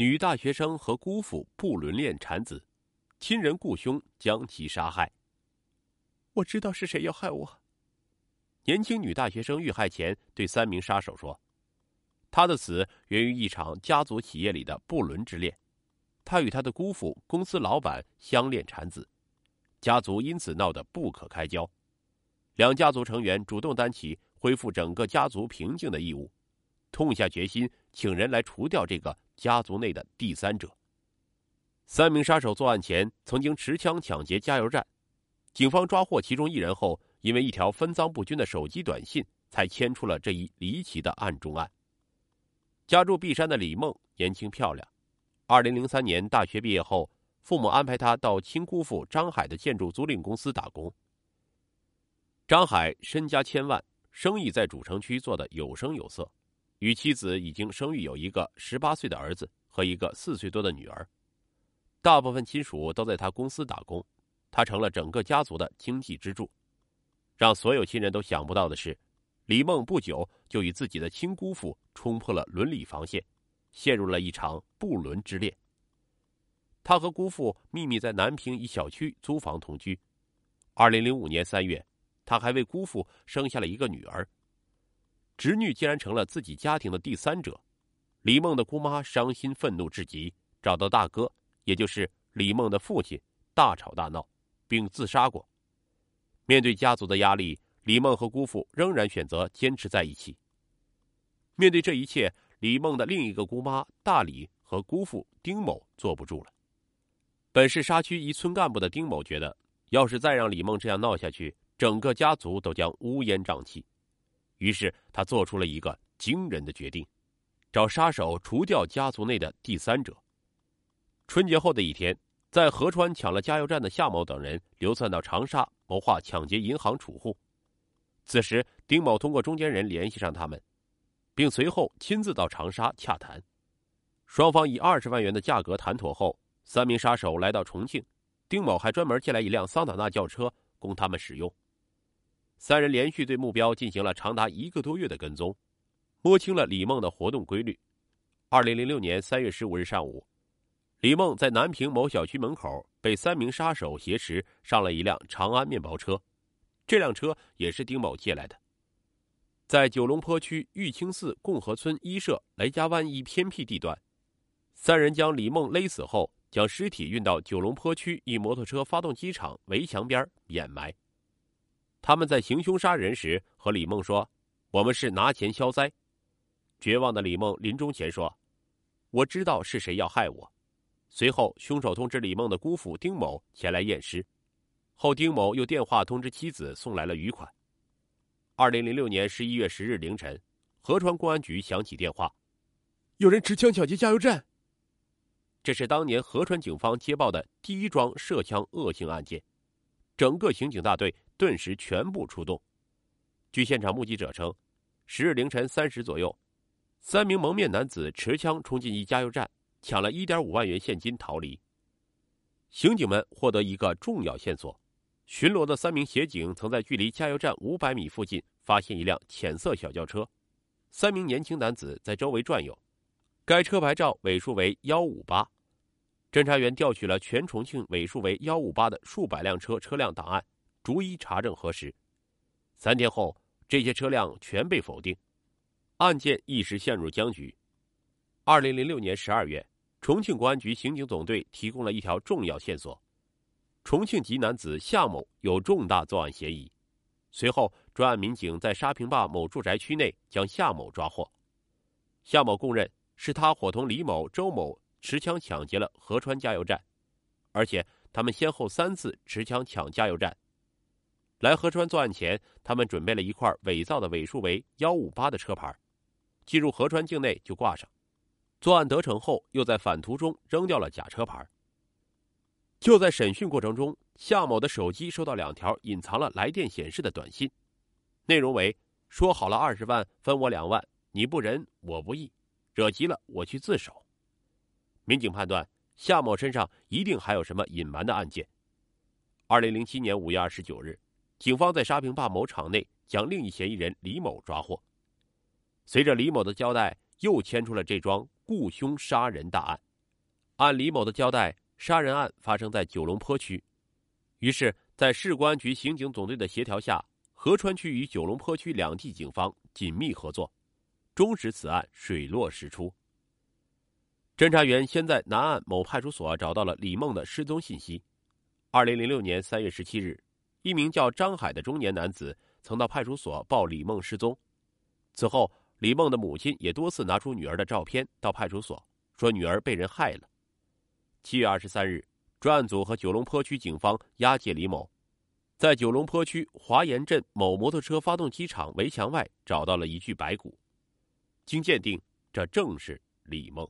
女大学生和姑父不伦恋产子，亲人故兄将其杀害。我知道是谁要害我。年轻女大学生遇害前对三名杀手说：“她的死源于一场家族企业里的不伦之恋，她与她的姑父公司老板相恋产子，家族因此闹得不可开交。两家族成员主动担起恢复整个家族平静的义务，痛下决心，请人来除掉这个。”家族内的第三者。三名杀手作案前曾经持枪抢劫加油站，警方抓获其中一人后，因为一条分赃不均的手机短信，才牵出了这一离奇的案中案。家住璧山的李梦年轻漂亮，二零零三年大学毕业后，父母安排她到亲姑父张海的建筑租赁公司打工。张海身家千万，生意在主城区做得有声有色。与妻子已经生育有一个十八岁的儿子和一个四岁多的女儿，大部分亲属都在他公司打工，他成了整个家族的经济支柱。让所有亲人都想不到的是，李梦不久就与自己的亲姑父冲破了伦理防线，陷入了一场不伦之恋。他和姑父秘密在南平一小区租房同居。二零零五年三月，他还为姑父生下了一个女儿。侄女竟然成了自己家庭的第三者，李梦的姑妈伤心愤怒至极，找到大哥，也就是李梦的父亲，大吵大闹，并自杀过。面对家族的压力，李梦和姑父仍然选择坚持在一起。面对这一切，李梦的另一个姑妈大李和姑父丁某坐不住了。本是沙区一村干部的丁某觉得，要是再让李梦这样闹下去，整个家族都将乌烟瘴气。于是他做出了一个惊人的决定，找杀手除掉家族内的第三者。春节后的一天，在合川抢了加油站的夏某等人流窜到长沙，谋划抢劫银行储户。此时，丁某通过中间人联系上他们，并随后亲自到长沙洽谈。双方以二十万元的价格谈妥后，三名杀手来到重庆，丁某还专门借来一辆桑塔纳轿车供他们使用。三人连续对目标进行了长达一个多月的跟踪，摸清了李梦的活动规律。二零零六年三月十五日上午，李梦在南平某小区门口被三名杀手挟持上了一辆长安面包车，这辆车也是丁某借来的。在九龙坡区玉清寺共和村一社雷家湾一偏僻地段，三人将李梦勒死后，将尸体运到九龙坡区一摩托车发动机厂围墙边掩埋。他们在行凶杀人时和李梦说：“我们是拿钱消灾。”绝望的李梦临终前说：“我知道是谁要害我。”随后，凶手通知李梦的姑父丁某前来验尸，后丁某又电话通知妻子送来了余款。二零零六年十一月十日凌晨，合川公安局响起电话：“有人持枪抢劫加油站。”这是当年合川警方接报的第一桩涉枪恶性案件，整个刑警大队。顿时全部出动。据现场目击者称，十日凌晨三时左右，三名蒙面男子持枪冲进一加油站，抢了一点五万元现金逃离。刑警们获得一个重要线索：巡逻的三名协警曾在距离加油站五百米附近发现一辆浅色小轿车，三名年轻男子在周围转悠，该车牌照尾数为幺五八。侦查员调取了全重庆尾数为幺五八的数百辆车车辆档案。逐一查证核实，三天后，这些车辆全被否定，案件一时陷入僵局。二零零六年十二月，重庆公安局刑警总队提供了一条重要线索：重庆籍男子夏某有重大作案嫌疑。随后，专案民警在沙坪坝某住宅区内将夏某抓获。夏某供认，是他伙同李某、周某持枪抢劫了合川加油站，而且他们先后三次持枪抢加油站。来合川作案前，他们准备了一块伪造的尾数为幺五八的车牌，进入合川境内就挂上。作案得逞后，又在返途中扔掉了假车牌。就在审讯过程中，夏某的手机收到两条隐藏了来电显示的短信，内容为：“说好了二十万分我两万，你不仁我不义，惹急了我去自首。”民警判断夏某身上一定还有什么隐瞒的案件。二零零七年五月二十九日。警方在沙坪坝某厂内将另一嫌疑人李某抓获。随着李某的交代，又牵出了这桩雇凶杀人大案。按李某的交代，杀人案发生在九龙坡区，于是，在市公安局刑警总队的协调下，合川区与九龙坡区两地警方紧密合作，终使此案水落石出。侦查员先在南岸某派出所找到了李梦的失踪信息。二零零六年三月十七日，一名叫张海的中年男子曾到派出所报李梦失踪。此后，李梦的母亲也多次拿出女儿的照片到派出所，说女儿被人害了。七月二十三日，专案组和九龙坡区警方押解李某，在九龙坡区华岩镇某摩托车发动机厂围墙外找到了一具白骨。经鉴定，这正是李梦。